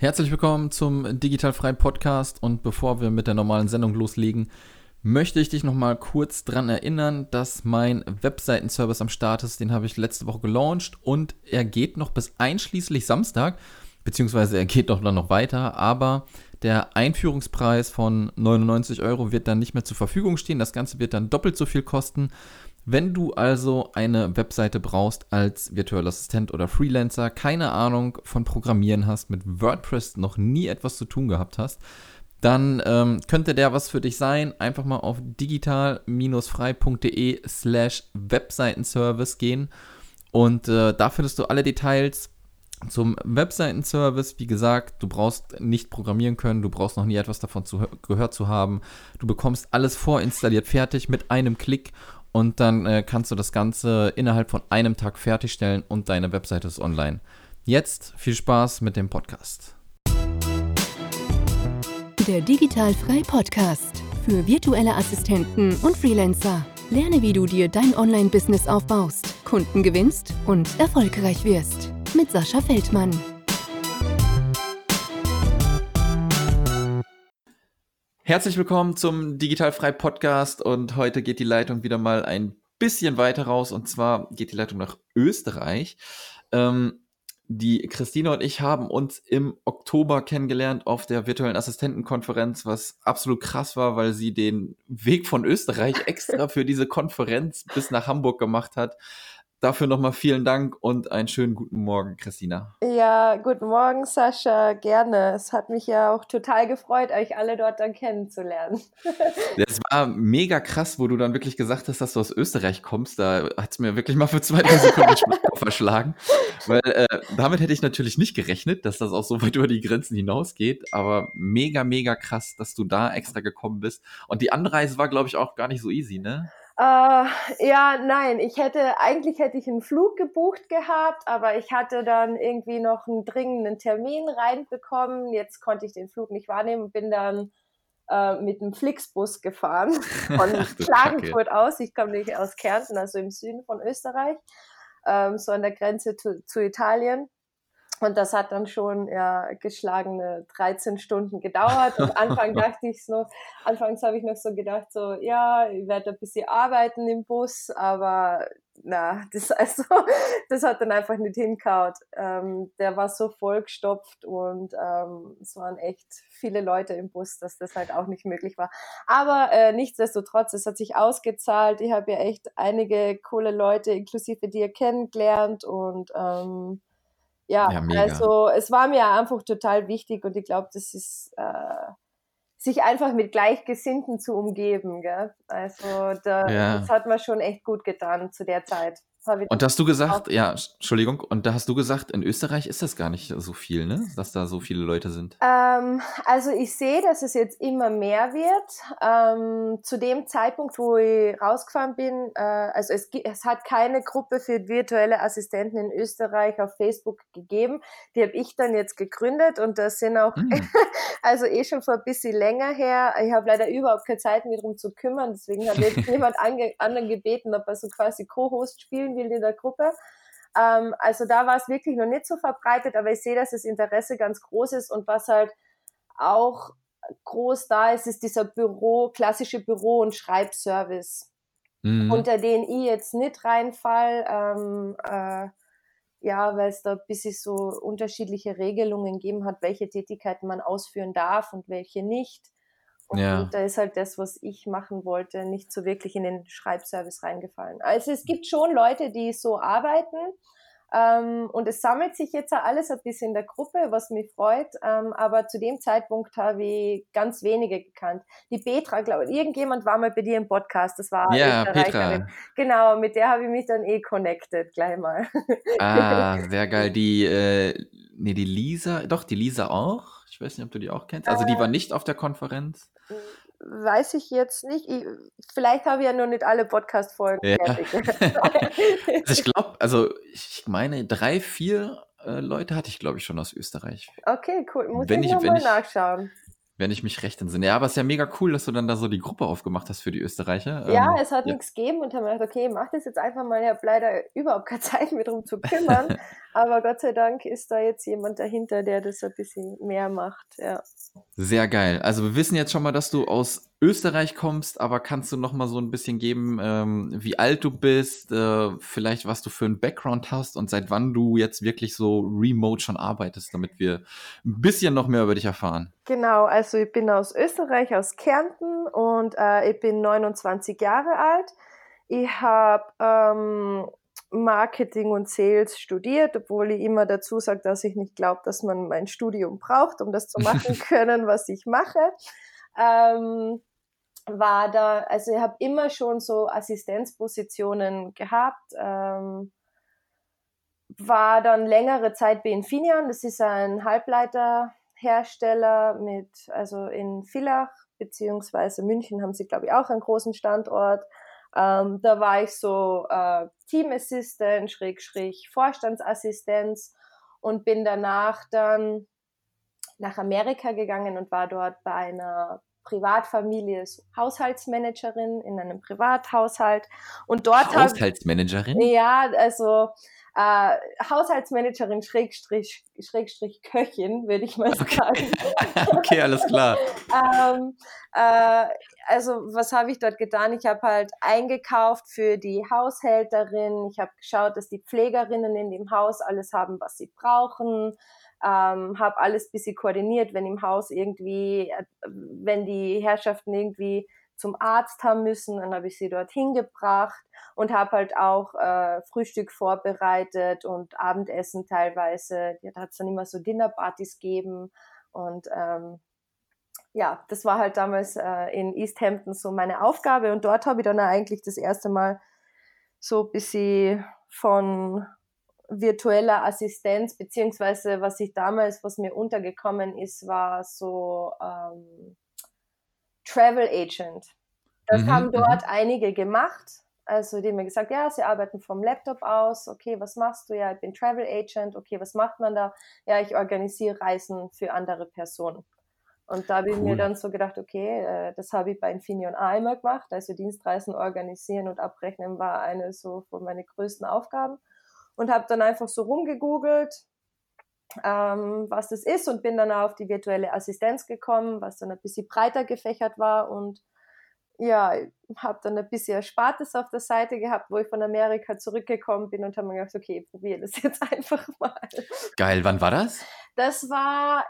Herzlich willkommen zum Digitalfrei Podcast und bevor wir mit der normalen Sendung loslegen, möchte ich dich nochmal kurz daran erinnern, dass mein Webseitenservice am Start ist. Den habe ich letzte Woche gelauncht und er geht noch bis einschließlich Samstag, beziehungsweise er geht doch dann noch weiter, aber der Einführungspreis von 99 Euro wird dann nicht mehr zur Verfügung stehen. Das Ganze wird dann doppelt so viel kosten. Wenn du also eine Webseite brauchst als virtueller Assistent oder Freelancer, keine Ahnung von Programmieren hast, mit WordPress noch nie etwas zu tun gehabt hast, dann ähm, könnte der was für dich sein. Einfach mal auf digital-frei.de slash Webseitenservice gehen und äh, da findest du alle Details zum Webseitenservice. Wie gesagt, du brauchst nicht programmieren können, du brauchst noch nie etwas davon zu, gehört zu haben. Du bekommst alles vorinstalliert fertig mit einem Klick und dann äh, kannst du das Ganze innerhalb von einem Tag fertigstellen und deine Webseite ist online. Jetzt viel Spaß mit dem Podcast. Der Digitalfrei Podcast für virtuelle Assistenten und Freelancer. Lerne, wie du dir dein Online-Business aufbaust, Kunden gewinnst und erfolgreich wirst. Mit Sascha Feldmann. Herzlich willkommen zum Digitalfrei Podcast und heute geht die Leitung wieder mal ein bisschen weiter raus und zwar geht die Leitung nach Österreich. Ähm, die Christine und ich haben uns im Oktober kennengelernt auf der virtuellen Assistentenkonferenz, was absolut krass war, weil sie den Weg von Österreich extra für diese Konferenz bis nach Hamburg gemacht hat. Dafür nochmal vielen Dank und einen schönen guten Morgen, Christina. Ja, guten Morgen, Sascha. Gerne. Es hat mich ja auch total gefreut, euch alle dort dann kennenzulernen. Es war mega krass, wo du dann wirklich gesagt hast, dass du aus Österreich kommst. Da hat es mir wirklich mal für zwei, drei Sekunden verschlagen. Weil äh, damit hätte ich natürlich nicht gerechnet, dass das auch so weit über die Grenzen hinausgeht. Aber mega, mega krass, dass du da extra gekommen bist. Und die Anreise war, glaube ich, auch gar nicht so easy, ne? Äh, ja, nein, ich hätte, eigentlich hätte ich einen Flug gebucht gehabt, aber ich hatte dann irgendwie noch einen dringenden Termin reinbekommen. Jetzt konnte ich den Flug nicht wahrnehmen und bin dann äh, mit einem Flixbus gefahren von Klagenfurt aus. Ich komme nicht aus Kärnten, also im Süden von Österreich, ähm, so an der Grenze zu, zu Italien. Und das hat dann schon ja, geschlagene 13 Stunden gedauert. Und Anfang dachte ich noch, anfangs habe ich noch so gedacht, so, ja, ich werde ein bisschen arbeiten im Bus, aber na, das, also, das hat dann einfach nicht hinkaut. Ähm, der war so vollgestopft und ähm, es waren echt viele Leute im Bus, dass das halt auch nicht möglich war. Aber äh, nichtsdestotrotz, es hat sich ausgezahlt. Ich habe ja echt einige coole Leute, inklusive dir, kennengelernt und ähm, ja, ja also es war mir einfach total wichtig und ich glaube, das ist äh, sich einfach mit Gleichgesinnten zu umgeben. Gell? Also da, ja. das hat mir schon echt gut getan zu der Zeit. Und hast du gesagt, ja, Entschuldigung, und da hast du gesagt, in Österreich ist das gar nicht so viel, ne? Dass da so viele Leute sind. Ähm, also ich sehe, dass es jetzt immer mehr wird. Ähm, zu dem Zeitpunkt, wo ich rausgefahren bin, äh, also es, es hat keine Gruppe für virtuelle Assistenten in Österreich auf Facebook gegeben. Die habe ich dann jetzt gegründet und das sind auch, hm. also eh schon vor ein bisschen länger her. Ich habe leider überhaupt keine Zeit, mich darum zu kümmern, deswegen hat jetzt jemand anderen gebeten, ob er so quasi Co-Host spielen will in der Gruppe. Ähm, also da war es wirklich noch nicht so verbreitet, aber ich sehe, dass das Interesse ganz groß ist und was halt auch groß da ist, ist dieser Büro, klassische Büro- und Schreibservice, mhm. unter den ich jetzt nicht reinfall, ähm, äh, ja, weil es da ein bisschen so unterschiedliche Regelungen gegeben hat, welche Tätigkeiten man ausführen darf und welche nicht. Und ja. da ist halt das, was ich machen wollte, nicht so wirklich in den Schreibservice reingefallen. Also es gibt schon Leute, die so arbeiten. Ähm, und es sammelt sich jetzt alles ein bisschen in der Gruppe, was mich freut. Ähm, aber zu dem Zeitpunkt habe ich ganz wenige gekannt. Die Petra, glaube ich, irgendjemand war mal bei dir im Podcast. Das war ja, Petra. Genau, mit der habe ich mich dann eh connected gleich mal. Ah, sehr geil. Die, äh, nee, die Lisa, doch, die Lisa auch. Ich weiß nicht, ob du die auch kennst. Also die war äh, nicht auf der Konferenz. Weiß ich jetzt nicht. Ich, vielleicht habe ich ja nur nicht alle Podcast-Folgen ja. also ich glaube, also ich meine, drei, vier äh, Leute hatte ich, glaube ich, schon aus Österreich. Okay, cool. Muss wenn ich, nochmal nachschauen. Wenn ich mich recht entsinne. Ja, aber es ist ja mega cool, dass du dann da so die Gruppe aufgemacht hast für die Österreicher. Ja, ähm, es hat ja. nichts gegeben und haben gedacht, okay, mach das jetzt einfach mal. Ich habe leider überhaupt keine Zeit mehr drum zu kümmern. Aber Gott sei Dank ist da jetzt jemand dahinter, der das ein bisschen mehr macht. Ja. Sehr geil. Also wir wissen jetzt schon mal, dass du aus Österreich kommst, aber kannst du noch mal so ein bisschen geben, ähm, wie alt du bist, äh, vielleicht was du für einen Background hast und seit wann du jetzt wirklich so remote schon arbeitest, damit wir ein bisschen noch mehr über dich erfahren. Genau, also ich bin aus Österreich, aus Kärnten und äh, ich bin 29 Jahre alt. Ich habe ähm, Marketing und Sales studiert, obwohl ich immer dazu sage, dass ich nicht glaube, dass man mein Studium braucht, um das zu machen können, was ich mache. Ähm, war da, also ich habe immer schon so Assistenzpositionen gehabt. Ähm, war dann längere Zeit bei Infineon, das ist ein Halbleiterhersteller mit, also in Villach beziehungsweise München haben sie, glaube ich, auch einen großen Standort. Ähm, da war ich so äh, Teamassistent, Schrägstrich Vorstandsassistenz und bin danach dann nach Amerika gegangen und war dort bei einer Privatfamilie Haushaltsmanagerin in einem Privathaushalt und dort Haushaltsmanagerin? Hab, ja, also äh, Haushaltsmanagerin Schrägstrich, Schrägstrich Köchin, würde ich mal sagen. okay, alles klar. ähm, äh, also was habe ich dort getan? Ich habe halt eingekauft für die Haushälterin. Ich habe geschaut, dass die Pflegerinnen in dem Haus alles haben, was sie brauchen. Ähm, habe alles bisschen koordiniert, wenn im Haus irgendwie, äh, wenn die Herrschaften irgendwie zum Arzt haben müssen, dann habe ich sie dorthin gebracht und habe halt auch äh, Frühstück vorbereitet und Abendessen teilweise. Da hat es dann immer so Dinnerpartys gegeben und ähm, ja, das war halt damals äh, in East Hampton so meine Aufgabe und dort habe ich dann eigentlich das erste Mal so ein bisschen von virtueller Assistenz, beziehungsweise was ich damals, was mir untergekommen ist, war so ähm, Travel Agent. Das mhm, haben dort mhm. einige gemacht. Also die haben mir gesagt, ja, sie arbeiten vom Laptop aus. Okay, was machst du? Ja, ich bin Travel Agent. Okay, was macht man da? Ja, ich organisiere Reisen für andere Personen. Und da habe ich mir dann so gedacht, okay, äh, das habe ich bei Infineon auch immer gemacht. Also Dienstreisen organisieren und abrechnen war eine so von meinen größten Aufgaben. Und habe dann einfach so rumgegoogelt, ähm, was das ist und bin dann auf die virtuelle Assistenz gekommen, was dann ein bisschen breiter gefächert war und ja, habe dann ein bisschen Erspartes auf der Seite gehabt, wo ich von Amerika zurückgekommen bin und habe mir gedacht, okay, probiere das jetzt einfach mal. Geil, wann war das? Das war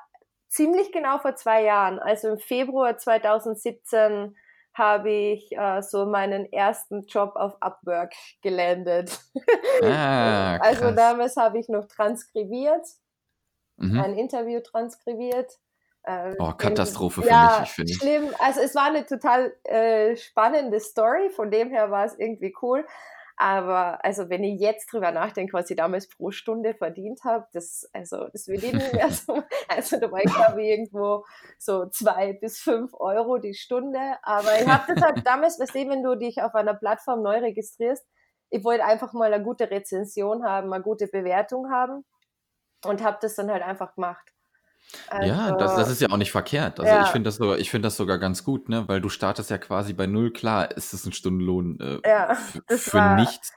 ziemlich genau vor zwei Jahren. Also im Februar 2017 habe ich äh, so meinen ersten Job auf Upwork gelandet. Ah, also damals habe ich noch transkribiert, mhm. ein Interview transkribiert. Äh, oh, Katastrophe für ja, mich, finde ich. Schlimm. Also es war eine total äh, spannende Story, von dem her war es irgendwie cool. Aber also wenn ich jetzt drüber nachdenke, was ich damals pro Stunde verdient habe, das, also, das würde ich nicht mehr so. Also da war ich glaube ich irgendwo so zwei bis fünf Euro die Stunde. Aber ich habe das halt damals, weißt du, wenn du dich auf einer Plattform neu registrierst, ich wollte einfach mal eine gute Rezension haben, eine gute Bewertung haben und habe das dann halt einfach gemacht. Also, ja, das, das ist ja auch nicht verkehrt. Also ja. ich finde das sogar, ich finde das sogar ganz gut, ne? Weil du startest ja quasi bei null. Klar, ist es ein Stundenlohn äh, ja, für nichts.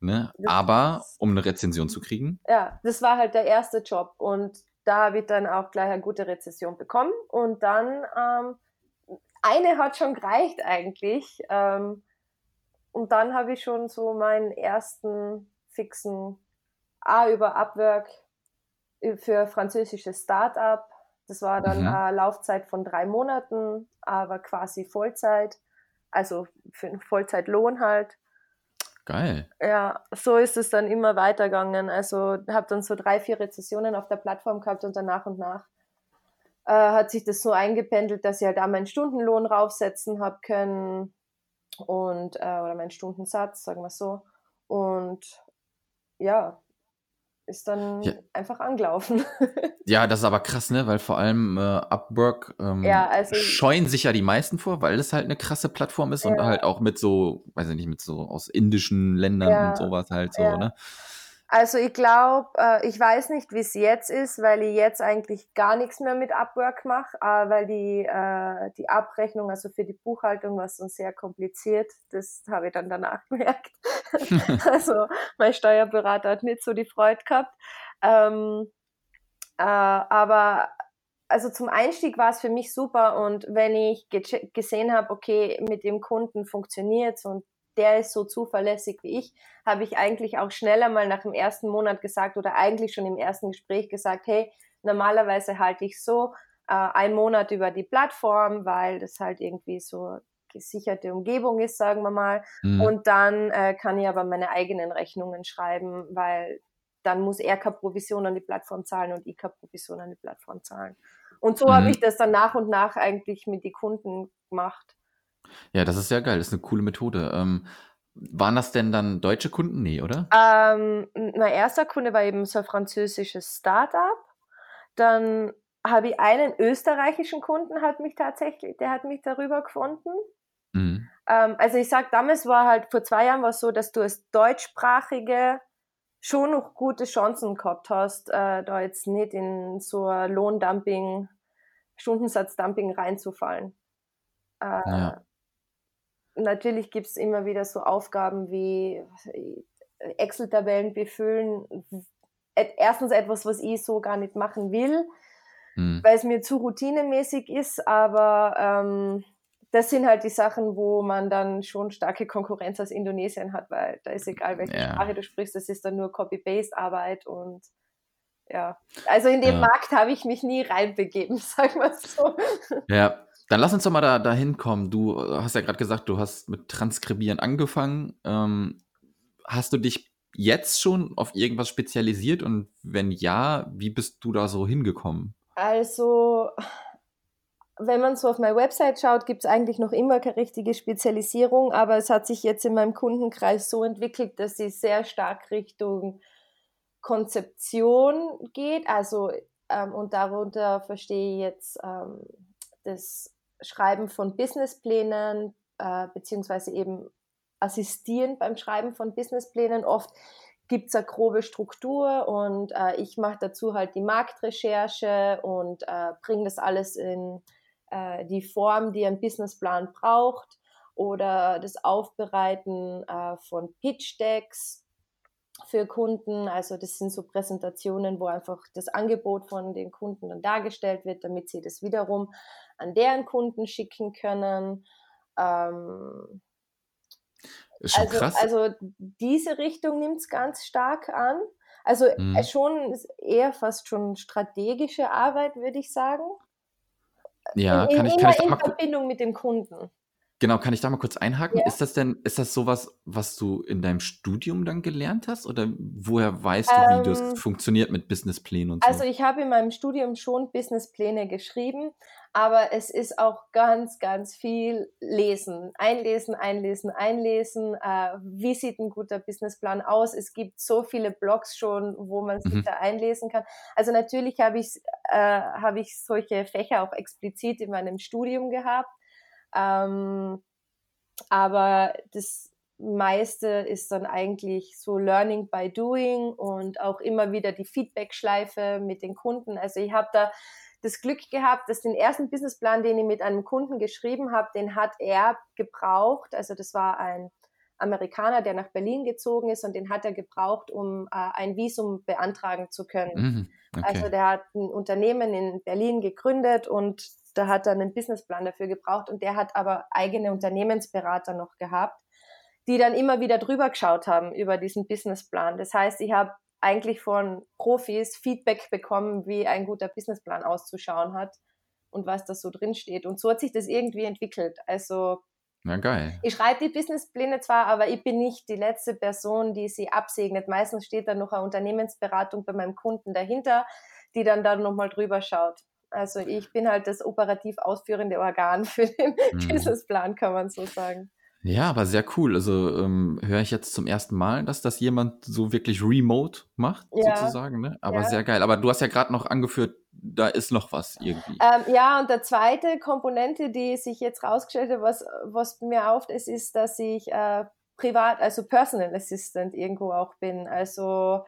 Ne? Aber um eine Rezension zu kriegen. Ja, das war halt der erste Job und da habe ich dann auch gleich eine gute Rezension bekommen. Und dann ähm, eine hat schon gereicht eigentlich. Ähm, und dann habe ich schon so meinen ersten fixen A über Upwork für französisches Start-up. Das war dann mhm. eine Laufzeit von drei Monaten, aber quasi Vollzeit, also für einen Vollzeitlohn halt. Geil. Ja, so ist es dann immer weitergegangen. Also habe dann so drei, vier Rezessionen auf der Plattform gehabt und dann nach und nach äh, hat sich das so eingependelt, dass ich halt auch meinen Stundenlohn raufsetzen habe können und äh, oder meinen Stundensatz, sagen wir so. Und ja, ist dann ja. einfach angelaufen. ja, das ist aber krass, ne? Weil vor allem äh, Upwork ähm, ja, also, scheuen sich ja die meisten vor, weil es halt eine krasse Plattform ist ja. und halt auch mit so, weiß ich nicht, mit so aus indischen Ländern und sowas halt so, ne? Also ich glaube, äh, ich weiß nicht, wie es jetzt ist, weil ich jetzt eigentlich gar nichts mehr mit Upwork mache, äh, weil die, äh, die Abrechnung, also für die Buchhaltung, war so sehr kompliziert. Das habe ich dann danach gemerkt. also mein Steuerberater hat nicht so die Freude gehabt. Ähm, äh, aber also zum Einstieg war es für mich super und wenn ich ge gesehen habe, okay, mit dem Kunden funktioniert und der ist so zuverlässig wie ich, habe ich eigentlich auch schneller mal nach dem ersten Monat gesagt oder eigentlich schon im ersten Gespräch gesagt, hey, normalerweise halte ich so äh, einen Monat über die Plattform, weil das halt irgendwie so gesicherte Umgebung ist, sagen wir mal. Mhm. Und dann äh, kann ich aber meine eigenen Rechnungen schreiben, weil dann muss er keine Provision an die Plattform zahlen und ich keine Provision an die Plattform zahlen. Und so mhm. habe ich das dann nach und nach eigentlich mit den Kunden gemacht. Ja, das ist sehr geil. Das ist eine coole Methode. Ähm, waren das denn dann deutsche Kunden? Nee, oder? Ähm, mein erster Kunde war eben so ein französisches Startup. Dann habe ich einen österreichischen Kunden, hat mich tatsächlich, der hat mich darüber gefunden. Mhm. Ähm, also ich sag, damals war halt, vor zwei Jahren war es so, dass du als deutschsprachige schon noch gute Chancen gehabt hast, äh, da jetzt nicht in so ein Lohndumping, Stundensatzdumping reinzufallen. Äh, ja. Natürlich gibt es immer wieder so Aufgaben wie Excel-Tabellen befüllen. Erstens etwas, was ich so gar nicht machen will, mhm. weil es mir zu routinemäßig ist, aber ähm, das sind halt die Sachen, wo man dann schon starke Konkurrenz aus Indonesien hat, weil da ist egal, welche ja. Sprache du sprichst, das ist dann nur Copy-Paste-Arbeit und ja. Also in den ja. Markt habe ich mich nie reinbegeben, sag mal so. Ja, dann lass uns doch mal da, da hinkommen. Du hast ja gerade gesagt, du hast mit Transkribieren angefangen. Ähm, hast du dich jetzt schon auf irgendwas spezialisiert und wenn ja, wie bist du da so hingekommen? Also wenn man so auf meine Website schaut, gibt es eigentlich noch immer keine richtige Spezialisierung, aber es hat sich jetzt in meinem Kundenkreis so entwickelt, dass sie sehr stark Richtung Konzeption geht. Also ähm, und darunter verstehe ich jetzt ähm, das Schreiben von Businessplänen, äh, beziehungsweise eben assistieren beim Schreiben von Businessplänen. Oft gibt es eine grobe Struktur und äh, ich mache dazu halt die Marktrecherche und äh, bringe das alles in äh, die Form, die ein Businessplan braucht oder das Aufbereiten äh, von Pitch-Decks für Kunden. Also das sind so Präsentationen, wo einfach das Angebot von den Kunden dann dargestellt wird, damit sie das wiederum an deren Kunden schicken können. Ähm, ist schon also, krass. also diese Richtung nimmt es ganz stark an. Also mhm. schon eher fast schon strategische Arbeit, würde ich sagen. Ja, in, kann ich, kann ich in Verbindung mit dem Kunden. Genau, kann ich da mal kurz einhaken? Ja. Ist das denn, ist das sowas, was du in deinem Studium dann gelernt hast? Oder woher weißt du, wie das ähm, funktioniert mit Businessplänen und so? Also ich habe in meinem Studium schon Businesspläne geschrieben, aber es ist auch ganz, ganz viel Lesen. Einlesen, einlesen, einlesen. Äh, wie sieht ein guter Businessplan aus? Es gibt so viele Blogs schon, wo man sich mhm. da einlesen kann. Also natürlich habe ich, äh, hab ich solche Fächer auch explizit in meinem Studium gehabt ähm, aber das meiste ist dann eigentlich so Learning by Doing und auch immer wieder die Feedback-Schleife mit den Kunden. Also ich habe da das Glück gehabt, dass den ersten Businessplan, den ich mit einem Kunden geschrieben habe, den hat er gebraucht. Also das war ein Amerikaner, der nach Berlin gezogen ist und den hat er gebraucht, um äh, ein Visum beantragen zu können. Mhm, okay. Also der hat ein Unternehmen in Berlin gegründet und da hat er einen Businessplan dafür gebraucht und der hat aber eigene Unternehmensberater noch gehabt, die dann immer wieder drüber geschaut haben über diesen Businessplan. Das heißt, ich habe eigentlich von Profis Feedback bekommen, wie ein guter Businessplan auszuschauen hat und was da so drin steht. Und so hat sich das irgendwie entwickelt. Also na geil. Ich schreibe die Businesspläne zwar, aber ich bin nicht die letzte Person, die sie absegnet. Meistens steht da noch eine Unternehmensberatung bei meinem Kunden dahinter, die dann da nochmal drüber schaut. Also ich bin halt das operativ ausführende Organ für den mhm. Businessplan, kann man so sagen. Ja, aber sehr cool. Also ähm, höre ich jetzt zum ersten Mal, dass das jemand so wirklich remote macht, ja. sozusagen. Ne? Aber ja. sehr geil. Aber du hast ja gerade noch angeführt, da ist noch was irgendwie. Ähm, ja, und der zweite Komponente, die sich jetzt rausgestellt hat, was, was mir auft ist, ist, dass ich äh, privat, also Personal Assistant irgendwo auch bin. Also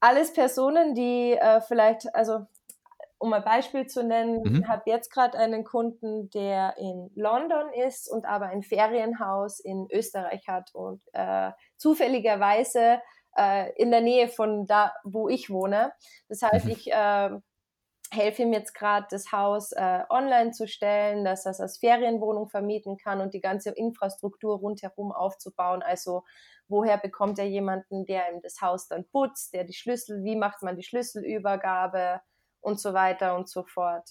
alles Personen, die äh, vielleicht, also um ein Beispiel zu nennen, mhm. ich habe jetzt gerade einen Kunden, der in London ist und aber ein Ferienhaus in Österreich hat und äh, zufälligerweise äh, in der Nähe von da, wo ich wohne. Das heißt, mhm. ich äh, helfe ihm jetzt gerade, das Haus äh, online zu stellen, dass er es als Ferienwohnung vermieten kann und die ganze Infrastruktur rundherum aufzubauen. Also woher bekommt er jemanden, der ihm das Haus dann putzt, der die Schlüssel, wie macht man die Schlüsselübergabe und so weiter und so fort.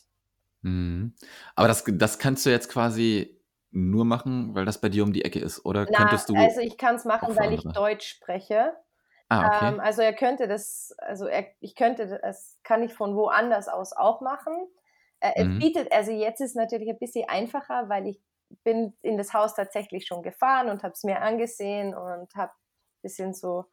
Mhm. Aber das, das kannst du jetzt quasi nur machen, weil das bei dir um die Ecke ist, oder Na, könntest du? Also ich kann es machen, weil ich Deutsch spreche. Ah, okay. Ähm, also er könnte das, also er, ich könnte das, kann ich von woanders aus auch machen. Äh, mhm. Es bietet, also jetzt ist es natürlich ein bisschen einfacher, weil ich bin in das Haus tatsächlich schon gefahren und habe es mir angesehen und habe ein bisschen so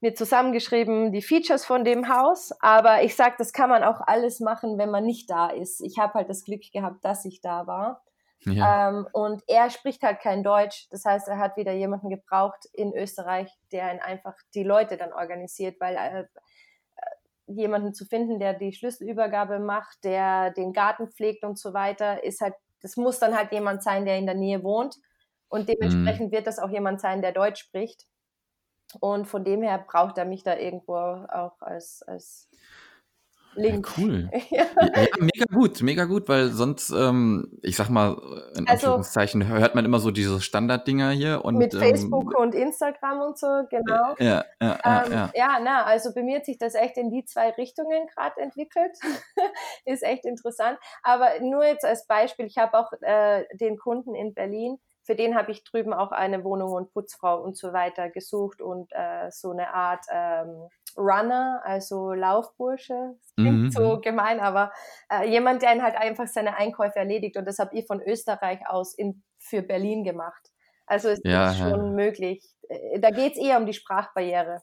mir zusammengeschrieben die Features von dem Haus. Aber ich sage, das kann man auch alles machen, wenn man nicht da ist. Ich habe halt das Glück gehabt, dass ich da war. Ja. Ähm, und er spricht halt kein Deutsch. Das heißt, er hat wieder jemanden gebraucht in Österreich, der ihn einfach die Leute dann organisiert, weil äh, jemanden zu finden, der die Schlüsselübergabe macht, der den Garten pflegt und so weiter, ist halt, das muss dann halt jemand sein, der in der Nähe wohnt. Und dementsprechend mhm. wird das auch jemand sein, der Deutsch spricht. Und von dem her braucht er mich da irgendwo auch als, als Link. Ja, cool. ja. ja. mega gut, mega gut, weil sonst, ähm, ich sag mal, in also, Anführungszeichen, hört man immer so diese Standarddinger hier. Und, mit ähm, Facebook und Instagram und so, genau. Ja, ja, ja, ähm, ja. ja, na, also bei mir hat sich das echt in die zwei Richtungen gerade entwickelt. Ist echt interessant. Aber nur jetzt als Beispiel, ich habe auch äh, den Kunden in Berlin, für den habe ich drüben auch eine Wohnung und Putzfrau und so weiter gesucht und äh, so eine Art ähm, Runner, also Laufbursche. Das klingt mhm. so gemein, aber äh, jemand, der ihn halt einfach seine Einkäufe erledigt und das habe ich von Österreich aus in, für Berlin gemacht. Also es ja, ist schon ja. möglich. Äh, da geht es eher um die Sprachbarriere.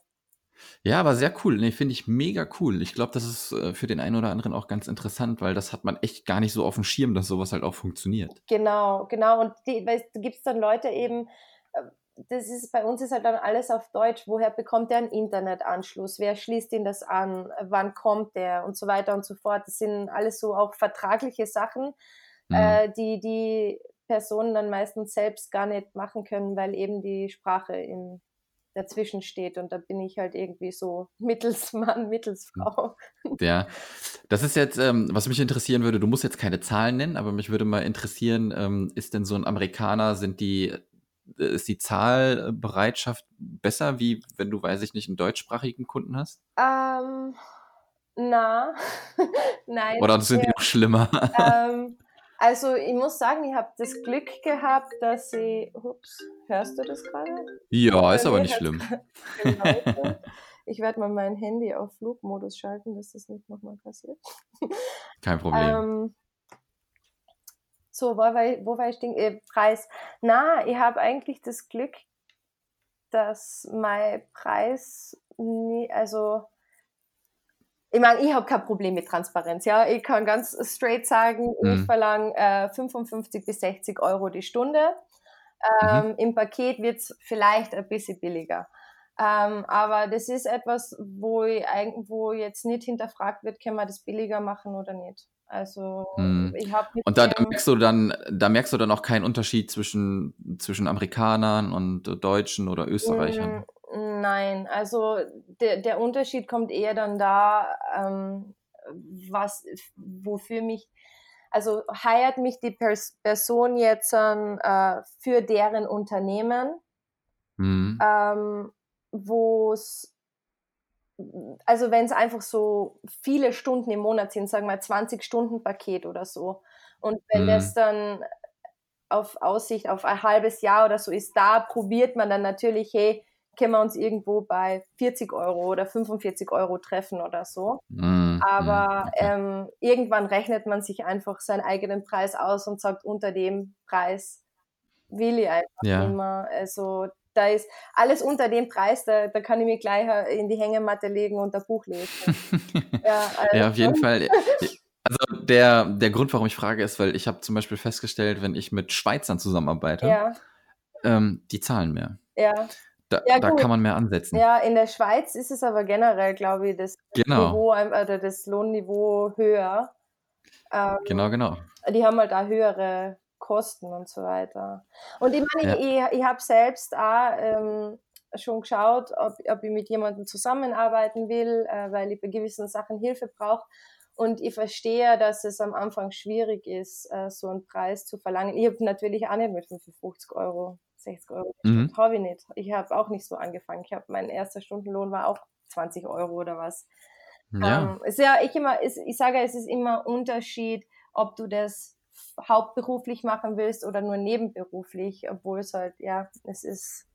Ja, aber sehr cool. Nee, finde ich mega cool. Ich glaube, das ist äh, für den einen oder anderen auch ganz interessant, weil das hat man echt gar nicht so auf dem Schirm, dass sowas halt auch funktioniert. Genau, genau. Und die, weißt, da gibt es dann Leute eben, äh, das ist bei uns ist halt dann alles auf Deutsch. Woher bekommt der einen Internetanschluss? Wer schließt ihn das an? Wann kommt der? Und so weiter und so fort. Das sind alles so auch vertragliche Sachen, mhm. äh, die die Personen dann meistens selbst gar nicht machen können, weil eben die Sprache im dazwischen steht und da bin ich halt irgendwie so Mittelsmann, Mittelsfrau. Ja, das ist jetzt, ähm, was mich interessieren würde, du musst jetzt keine Zahlen nennen, aber mich würde mal interessieren, ähm, ist denn so ein Amerikaner, sind die, äh, ist die Zahlbereitschaft besser, wie wenn du, weiß ich nicht, einen deutschsprachigen Kunden hast? Ähm, na, nein. Oder sind die noch schlimmer? Ähm, also ich muss sagen, ich habe das Glück gehabt, dass ich. Ups, hörst du das gerade? Ja, ist aber nicht schlimm. ich werde mal mein Handy auf Flugmodus schalten, dass das nicht nochmal passiert. Kein Problem. Ähm, so, wo war ich, wo war ich den äh, Preis? Na, ich habe eigentlich das Glück, dass mein Preis nie, also ich meine, ich habe kein Problem mit Transparenz. Ja, ich kann ganz straight sagen, mhm. ich verlange äh, 55 bis 60 Euro die Stunde. Ähm, mhm. Im Paket wird es vielleicht ein bisschen billiger. Ähm, aber das ist etwas, wo, ich, wo jetzt nicht hinterfragt wird, können wir das billiger machen oder nicht. Also mhm. ich habe Und da, da, merkst du dann, da merkst du dann auch keinen Unterschied zwischen, zwischen Amerikanern und Deutschen oder Österreichern. Nein, also der, der Unterschied kommt eher dann da, ähm, was, wofür mich, also heiert mich die Pers Person jetzt äh, für deren Unternehmen, mhm. ähm, wo es, also wenn es einfach so viele Stunden im Monat sind, sagen wir 20 Stunden Paket oder so, und wenn mhm. das dann auf Aussicht auf ein halbes Jahr oder so ist, da probiert man dann natürlich, hey, können wir uns irgendwo bei 40 Euro oder 45 Euro treffen oder so. Mm, Aber okay. ähm, irgendwann rechnet man sich einfach seinen eigenen Preis aus und sagt, unter dem Preis will ich einfach ja. immer. Also da ist alles unter dem Preis, da, da kann ich mir gleich in die Hängematte legen und ein Buch lesen. ja, also. ja, auf jeden Fall. Also der, der Grund, warum ich frage, ist, weil ich habe zum Beispiel festgestellt, wenn ich mit Schweizern zusammenarbeite, ja. ähm, die zahlen mehr. Ja. Da, ja, da kann man mehr ansetzen. Ja, in der Schweiz ist es aber generell, glaube ich, das genau. Niveau oder das Lohnniveau höher. Ähm, genau, genau. Die haben halt da höhere Kosten und so weiter. Und ich meine, ja. ich, ich habe selbst auch ähm, schon geschaut, ob, ob ich mit jemandem zusammenarbeiten will, äh, weil ich bei gewissen Sachen Hilfe brauche. Und ich verstehe, dass es am Anfang schwierig ist, äh, so einen Preis zu verlangen. Ich habe natürlich auch nicht mit 55 Euro, 60 Euro. Mhm. Habe ich nicht. Ich habe auch nicht so angefangen. Ich habe mein erster Stundenlohn war auch 20 Euro oder was. Ja. Ähm, ist ja, ich immer, ist, ich sage, es ist immer Unterschied, ob du das hauptberuflich machen willst oder nur nebenberuflich, obwohl es halt, ja, es ist,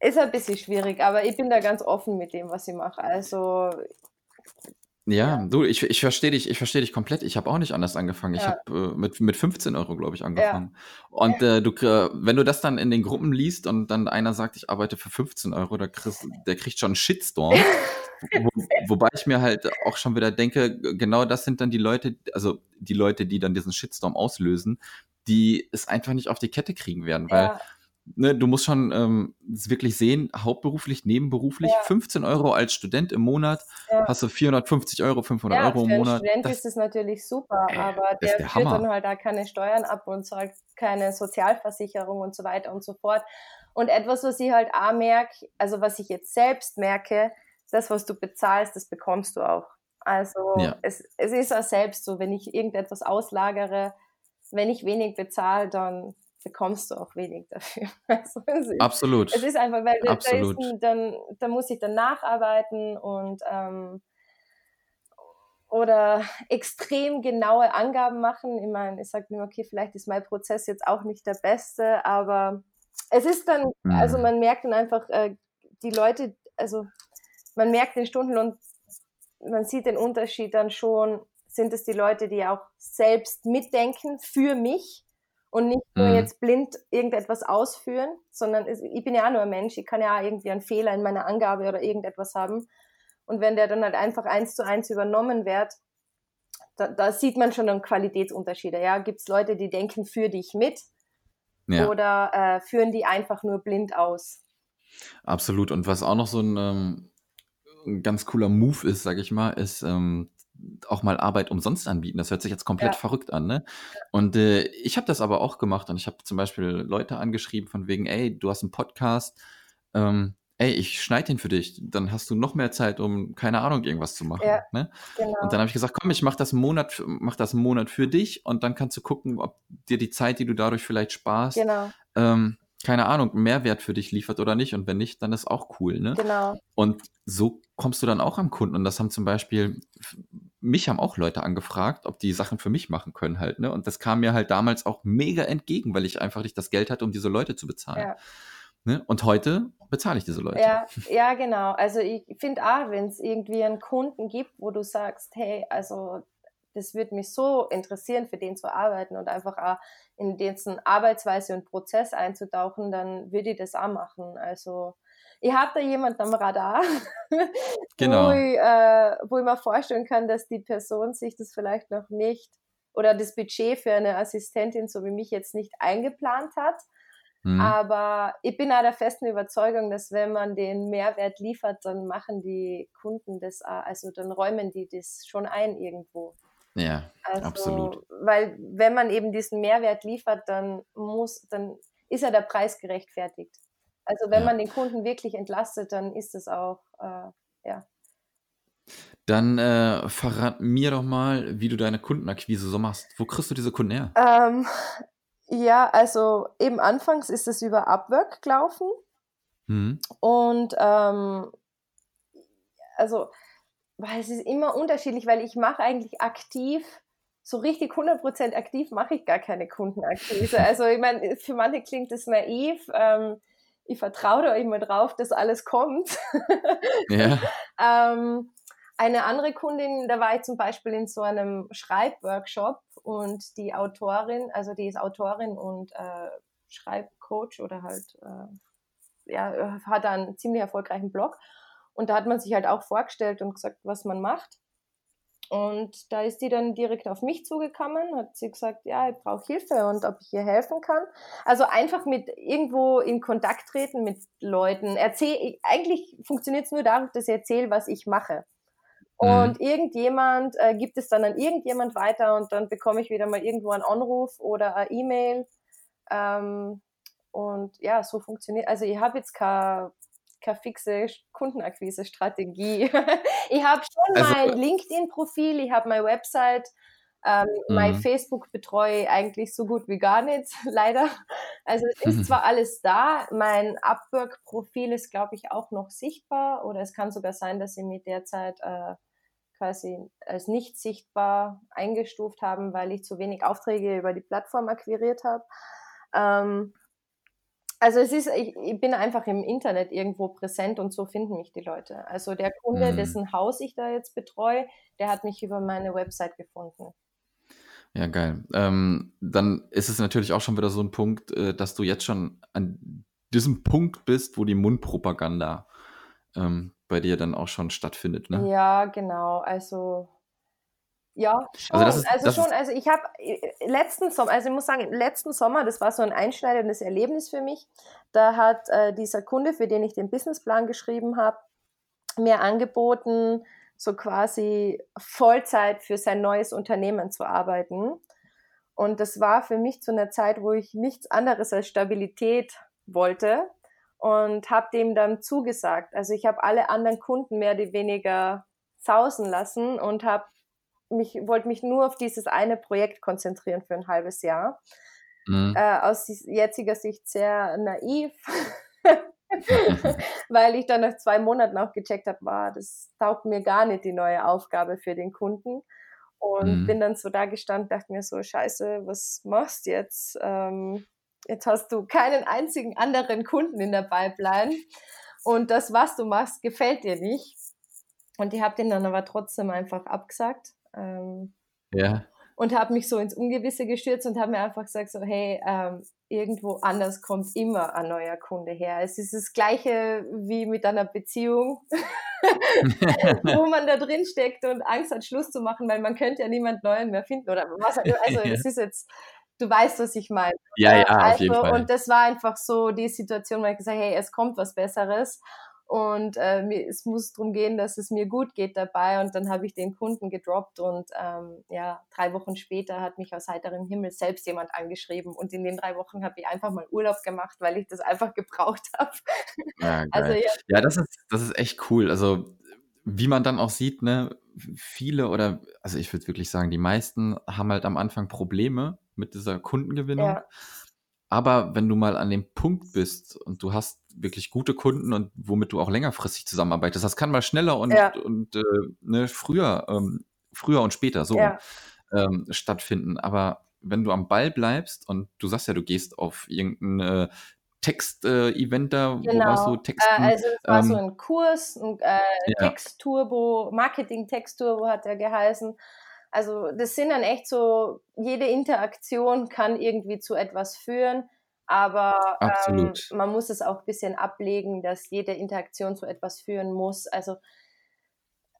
ist ein bisschen schwierig, aber ich bin da ganz offen mit dem, was ich mache. Also ja, Ja. du, ich, ich verstehe dich, ich verstehe dich komplett. Ich habe auch nicht anders angefangen. Ich Ja. habe äh, mit, mit 15 Euro, glaube ich, Ja. angefangen. Und äh, du, wenn du das dann in den Gruppen liest und dann einer sagt, ich arbeite für 15 Euro, der, kriegst, der kriegt schon einen Shitstorm. Wo, wobei ich mir halt auch schon wieder denke, genau das sind dann die Leute, also die Leute, die dann diesen Shitstorm auslösen, die es einfach nicht auf die Kette kriegen werden, weil Ja ne, du musst schon ähm, wirklich sehen, hauptberuflich, nebenberuflich, ja. 15 Euro als Student im Monat, ja. hast du 450 Euro, 500 ja, Euro im Monat. Für Student das, ist es natürlich super, ey, aber der, der führt dann halt da keine Steuern ab und zahlt keine Sozialversicherung und so weiter und so fort. Und etwas, was ich halt auch merke, also was ich jetzt selbst merke, das, was du bezahlst, das bekommst du auch. Also ja. es, es ist auch selbst so, wenn ich irgendetwas auslagere, wenn ich wenig bezahle, dann bekommst du auch wenig dafür. Also es ist, Absolut. Es ist einfach, weil Absolut. Da, ist, dann, da muss ich dann nacharbeiten und ähm, oder extrem genaue Angaben machen. Ich meine, ich sage mir, okay, vielleicht ist mein Prozess jetzt auch nicht der beste, aber es ist dann, mhm. also man merkt dann einfach, äh, die Leute, also man merkt den Stundenlohn, man sieht den Unterschied dann schon, sind es die Leute, die auch selbst mitdenken für mich und nicht nur mhm. jetzt blind irgendetwas ausführen, sondern ich bin ja auch nur ein Mensch, ich kann ja auch irgendwie einen Fehler in meiner Angabe oder irgendetwas haben. Und wenn der dann halt einfach eins zu eins übernommen wird, da, da sieht man schon dann Qualitätsunterschiede. Ja, gibt es Leute, die denken für dich mit ja. oder äh, führen die einfach nur blind aus. Absolut. Und was auch noch so ein, ähm, ein ganz cooler Move ist, sag ich mal, ist, ähm, auch mal Arbeit umsonst anbieten. Das hört sich jetzt komplett ja. verrückt an, ne? Und äh, ich habe das aber auch gemacht und ich habe zum Beispiel Leute angeschrieben von wegen, ey, du hast einen Podcast, ähm, ey, ich schneide den für dich, dann hast du noch mehr Zeit, um, keine Ahnung, irgendwas zu machen. Ja, ne? genau. Und dann habe ich gesagt, komm, ich mach das einen Monat, mach das einen Monat für dich und dann kannst du gucken, ob dir die Zeit, die du dadurch vielleicht sparst, genau. ähm, keine Ahnung, Mehrwert für dich liefert oder nicht. Und wenn nicht, dann ist auch cool, ne? Genau. Und so kommst du dann auch am Kunden. Und das haben zum Beispiel, mich haben auch Leute angefragt, ob die Sachen für mich machen können halt, ne? Und das kam mir halt damals auch mega entgegen, weil ich einfach nicht das Geld hatte, um diese Leute zu bezahlen. Ja. Ne? Und heute bezahle ich diese Leute. Ja, ja genau. Also ich finde auch, wenn es irgendwie einen Kunden gibt, wo du sagst, hey, also das würde mich so interessieren, für den zu arbeiten und einfach auch in dessen Arbeitsweise und Prozess einzutauchen, dann würde ich das auch machen. Also ich habe da jemanden am Radar, genau. wo, ich, äh, wo ich mir vorstellen kann, dass die Person sich das vielleicht noch nicht oder das Budget für eine Assistentin so wie mich jetzt nicht eingeplant hat. Mhm. Aber ich bin auch der festen Überzeugung, dass wenn man den Mehrwert liefert, dann machen die Kunden das, auch, also dann räumen die das schon ein irgendwo. Ja, also, absolut. Weil wenn man eben diesen Mehrwert liefert, dann muss, dann ist ja der Preis gerechtfertigt. Also wenn ja. man den Kunden wirklich entlastet, dann ist es auch, äh, ja. Dann äh, verrat mir doch mal, wie du deine Kundenakquise so machst. Wo kriegst du diese Kunden her? Ähm, ja, also eben anfangs ist es über Upwork gelaufen. Mhm. Und ähm, also weil es ist immer unterschiedlich, weil ich mache eigentlich aktiv, so richtig 100% aktiv mache ich gar keine Kundenakquise. Also ich meine, für manche klingt das naiv. Ähm, ich vertraue da immer drauf, dass alles kommt. Ja. ähm, eine andere Kundin, da war ich zum Beispiel in so einem Schreibworkshop und die Autorin, also die ist Autorin und äh, Schreibcoach oder halt, äh, ja, hat einen ziemlich erfolgreichen Blog. Und da hat man sich halt auch vorgestellt und gesagt, was man macht. Und da ist die dann direkt auf mich zugekommen, hat sie gesagt, ja, ich brauche Hilfe und ob ich ihr helfen kann. Also einfach mit irgendwo in Kontakt treten mit Leuten. Erzähl, eigentlich funktioniert es nur dadurch, dass ich erzähle, was ich mache. Mhm. Und mhm. irgendjemand äh, gibt es dann an irgendjemand weiter und dann bekomme ich wieder mal irgendwo einen Anruf oder eine E-Mail. Ähm, und ja, so funktioniert. Also ich habe jetzt keine keine fixe Kundenakquise-Strategie. ich habe schon also, mein LinkedIn-Profil, ich habe meine Website, ähm, mhm. Mein Facebook betreue ich eigentlich so gut wie gar nicht, leider. Also es ist zwar alles da, mein Upwork-Profil ist, glaube ich, auch noch sichtbar oder es kann sogar sein, dass sie mir derzeit äh, quasi als nicht sichtbar eingestuft haben, weil ich zu wenig Aufträge über die Plattform akquiriert habe. Ähm, also es ist, ich, ich, bin einfach im Internet irgendwo präsent und so finden mich die Leute. Also der Kunde, mhm. dessen Haus ich da jetzt betreue, der hat mich über meine Website gefunden. Ja, geil. Ähm, dann ist es natürlich auch schon wieder so ein Punkt, äh, dass du jetzt schon an diesem Punkt bist, wo die Mundpropaganda ähm, bei dir dann auch schon stattfindet, ne? Ja, genau. Also ja, schon. Also, ist, also schon. Also ich habe äh, letzten Sommer, also ich muss sagen, letzten Sommer, das war so ein einschneidendes Erlebnis für mich. Da hat äh, dieser Kunde, für den ich den Businessplan geschrieben habe, mir angeboten, so quasi Vollzeit für sein neues Unternehmen zu arbeiten. Und das war für mich zu einer Zeit, wo ich nichts anderes als Stabilität wollte und habe dem dann zugesagt. Also ich habe alle anderen Kunden mehr oder weniger sausen lassen und habe mich wollte mich nur auf dieses eine Projekt konzentrieren für ein halbes Jahr. Mhm. Äh, aus jetziger Sicht sehr naiv. weil ich dann nach zwei Monaten auch gecheckt habe, wow, das taugt mir gar nicht die neue Aufgabe für den Kunden. Und mhm. bin dann so da gestanden, dachte mir so, scheiße, was machst du jetzt? Ähm, jetzt hast du keinen einzigen anderen Kunden in der Pipeline und das, was du machst, gefällt dir nicht. Und ich habe den dann aber trotzdem einfach abgesagt. Ähm, ja und habe mich so ins Ungewisse gestürzt und habe mir einfach gesagt, so hey, ähm, irgendwo anders kommt immer ein neuer Kunde her. Es ist das gleiche wie mit einer Beziehung, wo man da drin steckt und Angst hat, Schluss zu machen, weil man könnte ja niemand Neuen mehr finden oder was. Also es ist jetzt, du weißt, was ich meine. Ja, ja, also, auf jeden Fall. Und das war einfach so die Situation, wo ich gesagt habe, hey, es kommt was Besseres und äh, mir, es muss darum gehen, dass es mir gut geht dabei. Und dann habe ich den Kunden gedroppt und ähm, ja, drei Wochen später hat mich aus heiterem Himmel selbst jemand angeschrieben. Und in den drei Wochen habe ich einfach mal Urlaub gemacht, weil ich das einfach gebraucht habe. Ja, also, ja. ja, das, ist, das ist echt cool. Also wie man dann auch sieht, ne, viele oder, also ich würde wirklich sagen, die meisten haben halt am Anfang Probleme mit dieser Kundengewinnung. Ja. Aber wenn du mal an dem Punkt bist und du hast wirklich gute Kunden und womit du auch längerfristig zusammenarbeitest, das kann mal schneller und, ja. und äh, ne, früher, ähm, früher und später so ja. ähm, stattfinden. Aber wenn du am Ball bleibst und du sagst ja, du gehst auf irgendein äh, Text-Event äh, da, genau. wo warst du Texten? Äh, also es war ähm, so ein Kurs, ein äh, ja. Text-Turbo, Marketing-Text-Turbo hat er geheißen. Also das sind dann echt so, jede Interaktion kann irgendwie zu etwas führen, aber ähm, man muss es auch ein bisschen ablegen, dass jede Interaktion zu etwas führen muss. Also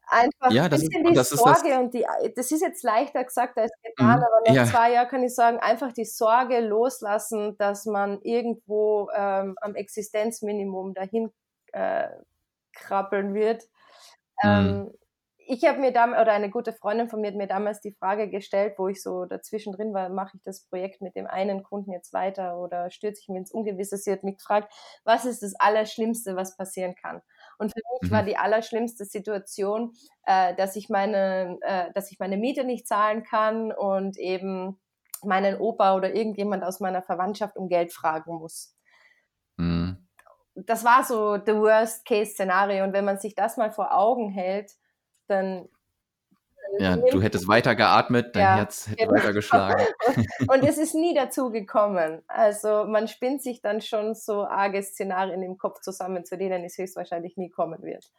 einfach ja, ein bisschen ist, die Sorge und die, das ist jetzt leichter gesagt als getan, mhm, aber nach ja. zwei Jahren kann ich sagen, einfach die Sorge loslassen, dass man irgendwo ähm, am Existenzminimum dahin äh, krabbeln wird. Mhm. Ähm, ich habe mir damals, oder eine gute Freundin von mir hat mir damals die Frage gestellt, wo ich so dazwischen drin war, mache ich das Projekt mit dem einen Kunden jetzt weiter oder stürze ich mich ins Ungewisse? Sie hat mich gefragt, was ist das Allerschlimmste, was passieren kann? Und für mich mhm. war die allerschlimmste Situation, äh, dass ich meine, äh, dass ich meine Miete nicht zahlen kann und eben meinen Opa oder irgendjemand aus meiner Verwandtschaft um Geld fragen muss. Mhm. Das war so the worst case Szenario. Und wenn man sich das mal vor Augen hält, dann ja, du hättest weiter geatmet, dein ja, Herz hätte genau. weiter geschlagen. Und es ist nie dazu gekommen. Also man spinnt sich dann schon so arge Szenarien im Kopf zusammen, zu denen es höchstwahrscheinlich nie kommen wird.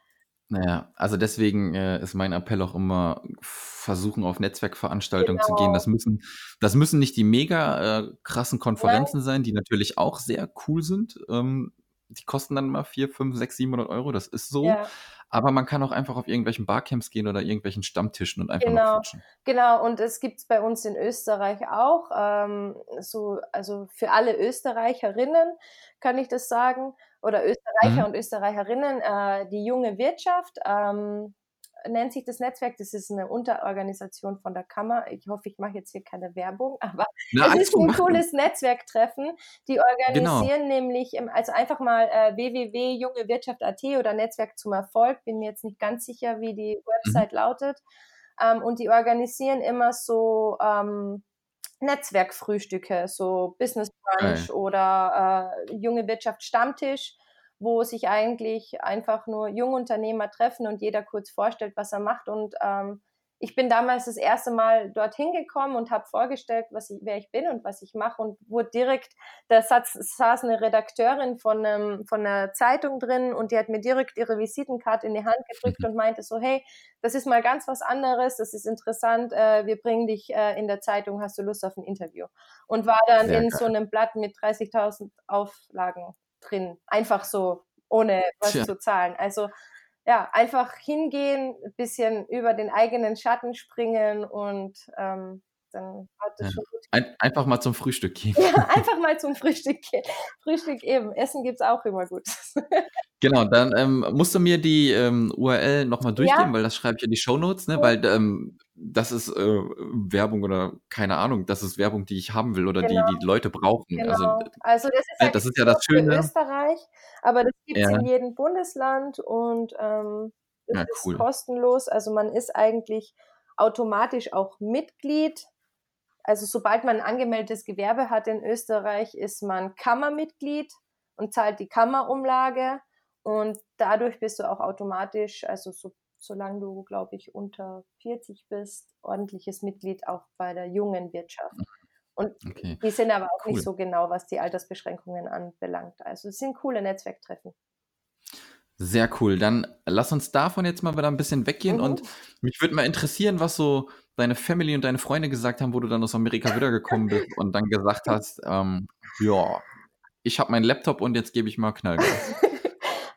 Naja, also deswegen äh, ist mein Appell auch immer, versuchen auf Netzwerkveranstaltungen genau. zu gehen. Genau. Das müssen, das müssen nicht die mega äh, krassen Konferenzen Nein. sein, die natürlich auch sehr cool sind. Ähm, die kosten dann mal 4, 5, 6, 700 Euro, das ist so. Ja. Aber man kann auch einfach auf irgendwelchen Barcamps gehen oder irgendwelchen Stammtischen und einfach genau, quatschen. Genau, und es gibt es bei uns in Österreich auch. Ähm, so, also für alle Österreicherinnen kann ich das sagen, oder Österreicher mhm. und Österreicherinnen, äh, die junge Wirtschaft. Ähm, nennt sich das Netzwerk. Das ist eine Unterorganisation von der Kammer. Ich hoffe, ich mache jetzt hier keine Werbung, aber Na, es ist ein cooles Netzwerktreffen. Die genau. organisieren genau. nämlich, also einfach mal äh, www.jungewirtschaft.at oder Netzwerk zum Erfolg. Bin mir jetzt nicht ganz sicher, wie die mhm. Website mhm. lautet. Ähm, und die organisieren immer so ähm, Netzwerkfrühstücke, so Business Brunch okay. oder äh, junge Wirtschaft Stammtisch wo sich eigentlich einfach nur Jungunternehmer treffen und jeder kurz vorstellt, was er macht. Und ähm, ich bin damals das erste Mal dorthin gekommen und habe vorgestellt, was ich, wer ich bin und was ich mache und wurde direkt, da saß, saß eine Redakteurin von, einem, von einer Zeitung drin und die hat mir direkt ihre Visitenkarte in die Hand gedrückt mhm. und meinte so, hey, das ist mal ganz was anderes, das ist interessant, äh, wir bringen dich äh, in der Zeitung, hast du Lust auf ein Interview? Und war dann Sehr in geil. so einem Blatt mit 30.000 Auflagen drin. Einfach so, ohne was Tja. zu zahlen. Also ja, einfach hingehen, ein bisschen über den eigenen Schatten springen und ähm, dann hat es ja. schon gut. Ein, einfach mal zum Frühstück gehen. Ja, einfach mal zum Frühstück gehen. Frühstück eben. Essen gibt es auch immer gut. Genau, dann ähm, musst du mir die ähm, URL nochmal durchgeben, ja. weil das schreibe ich in die Shownotes, ne? Weil ähm, das ist äh, Werbung oder keine Ahnung, das ist Werbung, die ich haben will oder genau. die die Leute brauchen. Also, genau. Also, also das ist, halt das ist ja das Schöne. In Österreich, aber das gibt es ja. in jedem Bundesland und ähm, es ja, cool. ist kostenlos. Also man ist eigentlich automatisch auch Mitglied. Also sobald man ein angemeldetes Gewerbe hat in Österreich, ist man Kammermitglied und zahlt die Kammerumlage. Und dadurch bist du auch automatisch, also so, solange du, glaube ich, unter 40 bist, ordentliches Mitglied auch bei der jungen Wirtschaft. Und okay. die sind aber auch cool. nicht so genau, was die Altersbeschränkungen anbelangt. Also es sind coole Netzwerktreffen. Sehr cool. Dann lass uns davon jetzt mal wieder ein bisschen weggehen. Mhm. Und mich würde mal interessieren, was so deine Family und deine Freunde gesagt haben, wo du dann aus Amerika wiedergekommen bist und dann gesagt hast, ähm, ja, ich habe meinen Laptop und jetzt gebe ich mal Knallgas.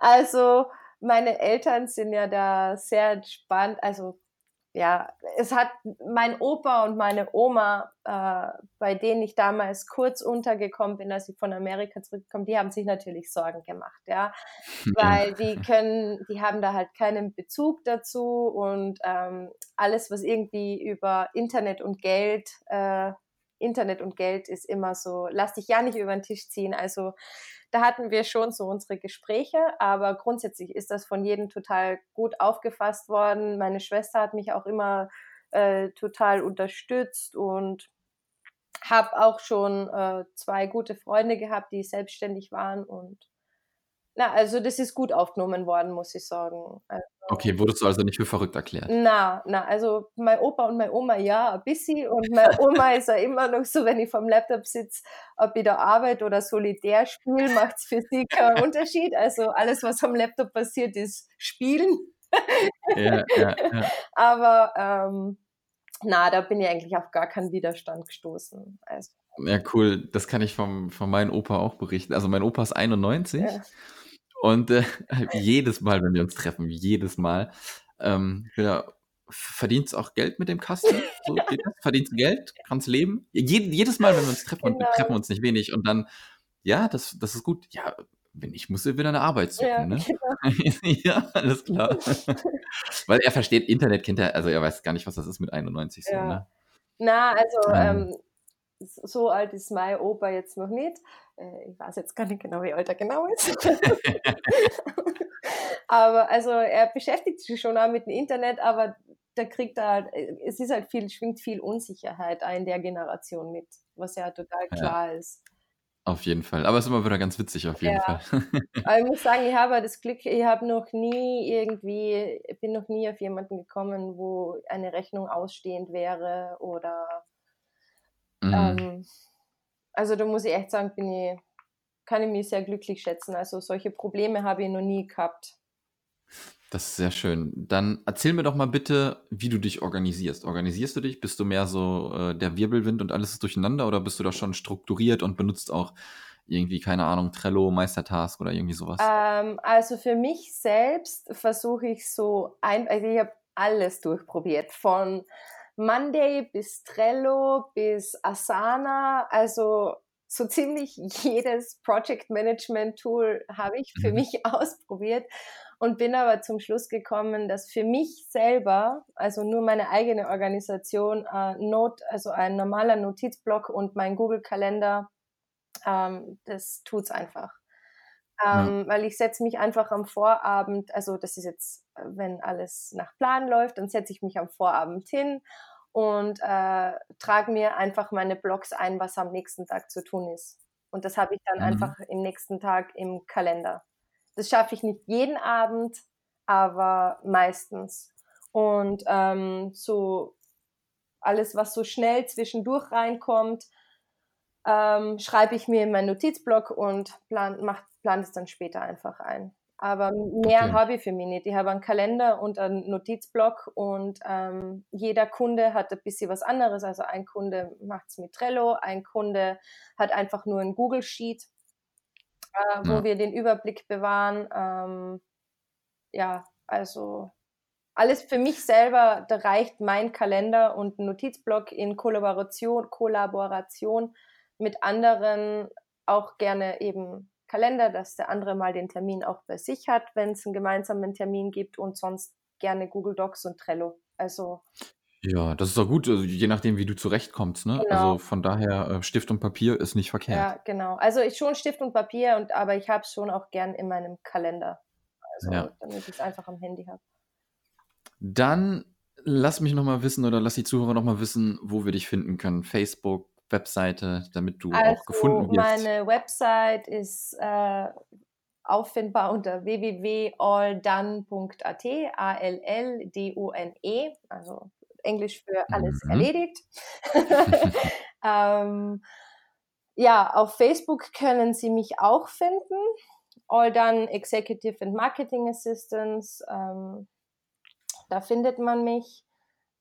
Also meine Eltern sind ja da sehr entspannt. Also ja, es hat mein Opa und meine Oma, äh, bei denen ich damals kurz untergekommen bin, als ich von Amerika zurückkomme, die haben sich natürlich Sorgen gemacht, ja, weil die können, die haben da halt keinen Bezug dazu und ähm, alles, was irgendwie über Internet und Geld äh, Internet und Geld ist immer so, lass dich ja nicht über den Tisch ziehen. Also da hatten wir schon so unsere Gespräche, aber grundsätzlich ist das von jedem total gut aufgefasst worden. Meine Schwester hat mich auch immer äh, total unterstützt und habe auch schon äh, zwei gute Freunde gehabt, die selbstständig waren und na, also das ist gut aufgenommen worden, muss ich sagen. Also, okay, wurdest du also nicht für verrückt erklärt? Na, na, also mein Opa und meine Oma ja, ein bisschen. Und meine Oma ist ja immer noch so, wenn ich vom Laptop sitze, ob ich da arbeite oder solitär spiele, macht es für sie keinen Unterschied. Also alles, was am Laptop passiert, ist Spielen. ja, ja, ja. Aber ähm, na, da bin ich eigentlich auf gar keinen Widerstand gestoßen. Also, ja, cool. Das kann ich vom, von meinem Opa auch berichten. Also mein Opa ist 91. Ja. Und äh, jedes Mal, wenn wir uns treffen, jedes Mal, ähm, ja, verdienst auch Geld mit dem Kasten? So? Verdienst Geld? Kannst leben? Je, jedes Mal, wenn wir uns treffen, genau. und wir genau. treffen uns nicht wenig und dann, ja, das, das ist gut. Ja, wenn ich muss, wieder eine Arbeit suchen, ja, ne? Genau. ja, alles klar. Weil er versteht Internet, kennt er, also er weiß gar nicht, was das ist mit 91 so, ja. ne? Na, also ähm, ähm so alt ist mein Opa jetzt noch nicht. Äh, ich weiß jetzt gar nicht genau, wie alt er genau ist. aber also er beschäftigt sich schon auch mit dem Internet, aber da kriegt er halt, es ist halt viel, schwingt viel Unsicherheit in der Generation mit, was ja total klar ja. ist. Auf jeden Fall. Aber es ist immer wieder ganz witzig, auf jeden ja. Fall. Aber ich muss sagen, ich habe das Glück, ich habe noch nie irgendwie, bin noch nie auf jemanden gekommen, wo eine Rechnung ausstehend wäre oder Mhm. Ähm, also da muss ich echt sagen, bin ich, kann ich mich sehr glücklich schätzen. Also solche Probleme habe ich noch nie gehabt. Das ist sehr schön. Dann erzähl mir doch mal bitte, wie du dich organisierst. Organisierst du dich? Bist du mehr so äh, der Wirbelwind und alles ist durcheinander oder bist du da schon strukturiert und benutzt auch irgendwie, keine Ahnung, Trello, Meistertask oder irgendwie sowas? Ähm, also für mich selbst versuche ich so ein, also ich habe alles durchprobiert. Von Monday bis Trello bis Asana, also so ziemlich jedes Project Management Tool habe ich für mhm. mich ausprobiert. und bin aber zum Schluss gekommen, dass für mich selber, also nur meine eigene Organisation, äh, Not, also ein normaler Notizblock und mein Google-Kalender, ähm, das tut's einfach. Ähm, ja. Weil ich setze mich einfach am Vorabend, also das ist jetzt, wenn alles nach Plan läuft, dann setze ich mich am Vorabend hin und äh, trage mir einfach meine Blogs ein, was am nächsten Tag zu tun ist. Und das habe ich dann mhm. einfach im nächsten Tag im Kalender. Das schaffe ich nicht jeden Abend, aber meistens. Und ähm, so alles, was so schnell zwischendurch reinkommt, ähm, schreibe ich mir in meinen Notizblock und plan, mach, plan es dann später einfach ein. Aber mehr okay. habe ich für mich nicht. Ich habe einen Kalender und einen Notizblock und ähm, jeder Kunde hat ein bisschen was anderes. Also ein Kunde macht es mit Trello, ein Kunde hat einfach nur ein Google Sheet äh, wo ja. wir den Überblick bewahren. Ähm, ja, also alles für mich selber, da reicht mein Kalender und ein Notizblock in Kollaboration, Kollaboration mit anderen auch gerne eben Kalender, dass der andere mal den Termin auch bei sich hat, wenn es einen gemeinsamen Termin gibt und sonst gerne Google Docs und Trello. Also ja, das ist doch gut, also je nachdem, wie du zurechtkommst, ne? Also genau. von daher, äh, Stift und Papier ist nicht verkehrt. Ja, genau. Also ich schon Stift und Papier und aber ich habe es schon auch gern in meinem Kalender. Also Ja. damit ich es einfach am Handy habe. Dann lass mich noch mal wissen oder lass die Zuhörer noch mal wissen, wo wir dich finden können. Facebook, Webseite, damit du auch gefunden wirst. meine Website ist äh, auffindbar unter www.alldone.at, A-L-L-D-O-N-E, also Englisch für alles mhm. erledigt. ähm, ja, auf Facebook können Sie mich auch finden. All Done Executive and Marketing Assistance. Ähm, da findet man mich.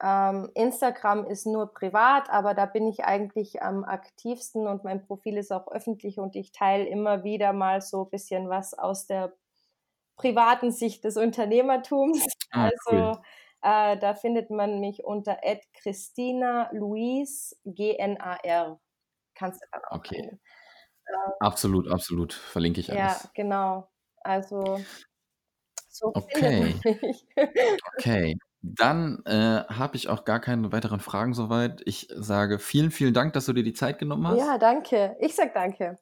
Ähm, Instagram ist nur privat, aber da bin ich eigentlich am aktivsten und mein Profil ist auch öffentlich und ich teile immer wieder mal so ein bisschen was aus der privaten Sicht des Unternehmertums. Ah, also cool. Äh, da findet man mich unter Christina Louise GNAR. Kannst du dann auch Okay. Äh, absolut, absolut. Verlinke ich alles. Ja, genau. Also so okay. okay. Dann äh, habe ich auch gar keine weiteren Fragen soweit. Ich sage vielen, vielen Dank, dass du dir die Zeit genommen hast. Ja, danke. Ich sag danke.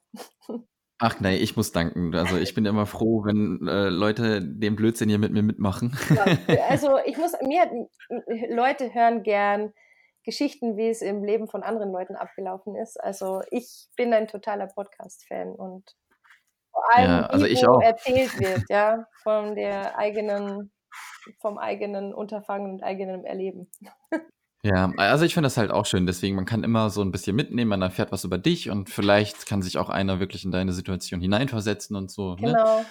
Ach nee, ich muss danken. Also ich bin immer froh, wenn äh, Leute den Blödsinn hier mit mir mitmachen. Ja, also ich muss, mir, Leute hören gern Geschichten, wie es im Leben von anderen Leuten abgelaufen ist. Also ich bin ein totaler Podcast-Fan und vor allem, ja, also wie wo erzählt wird, ja, von der eigenen, vom eigenen Unterfangen und eigenen Erleben. Ja, also ich finde das halt auch schön. Deswegen, man kann immer so ein bisschen mitnehmen, man erfährt was über dich und vielleicht kann sich auch einer wirklich in deine Situation hineinversetzen und so. Ne?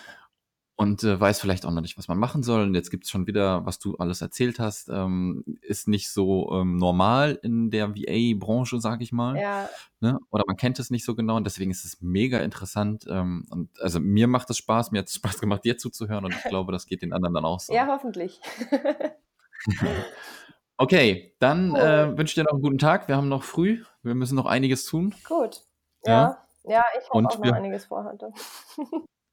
Und äh, weiß vielleicht auch noch nicht, was man machen soll. Und jetzt gibt's schon wieder, was du alles erzählt hast, ähm, ist nicht so ähm, normal in der VA-Branche, sag ich mal. Ja. Ne? Oder man kennt es nicht so genau und deswegen ist es mega interessant. Ähm, und also mir macht es Spaß, mir hat es Spaß gemacht, dir zuzuhören und ich glaube, das geht den anderen dann auch so. Ja, hoffentlich. Okay, dann cool. äh, wünsche ich dir noch einen guten Tag. Wir haben noch früh. Wir müssen noch einiges tun. Gut. Ja, ja, ja ich habe auch noch einiges vor heute.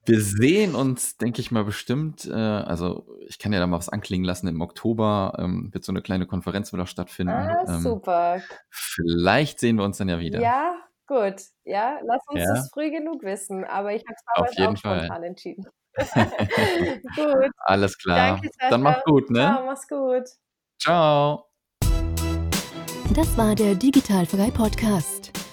Wir sehen uns, denke ich mal, bestimmt. Äh, also, ich kann ja da mal was anklingen lassen. Im Oktober ähm, wird so eine kleine Konferenz wieder stattfinden. Ah, ähm, super. Vielleicht sehen wir uns dann ja wieder. Ja, gut. Ja, lass uns ja. das früh genug wissen. Aber ich habe es damals auch Fall. spontan entschieden. gut. Alles klar. Danke, Dann mach's gut, ne? Ciao, mach's gut. Ciao. Das war der Digitalfrei Podcast.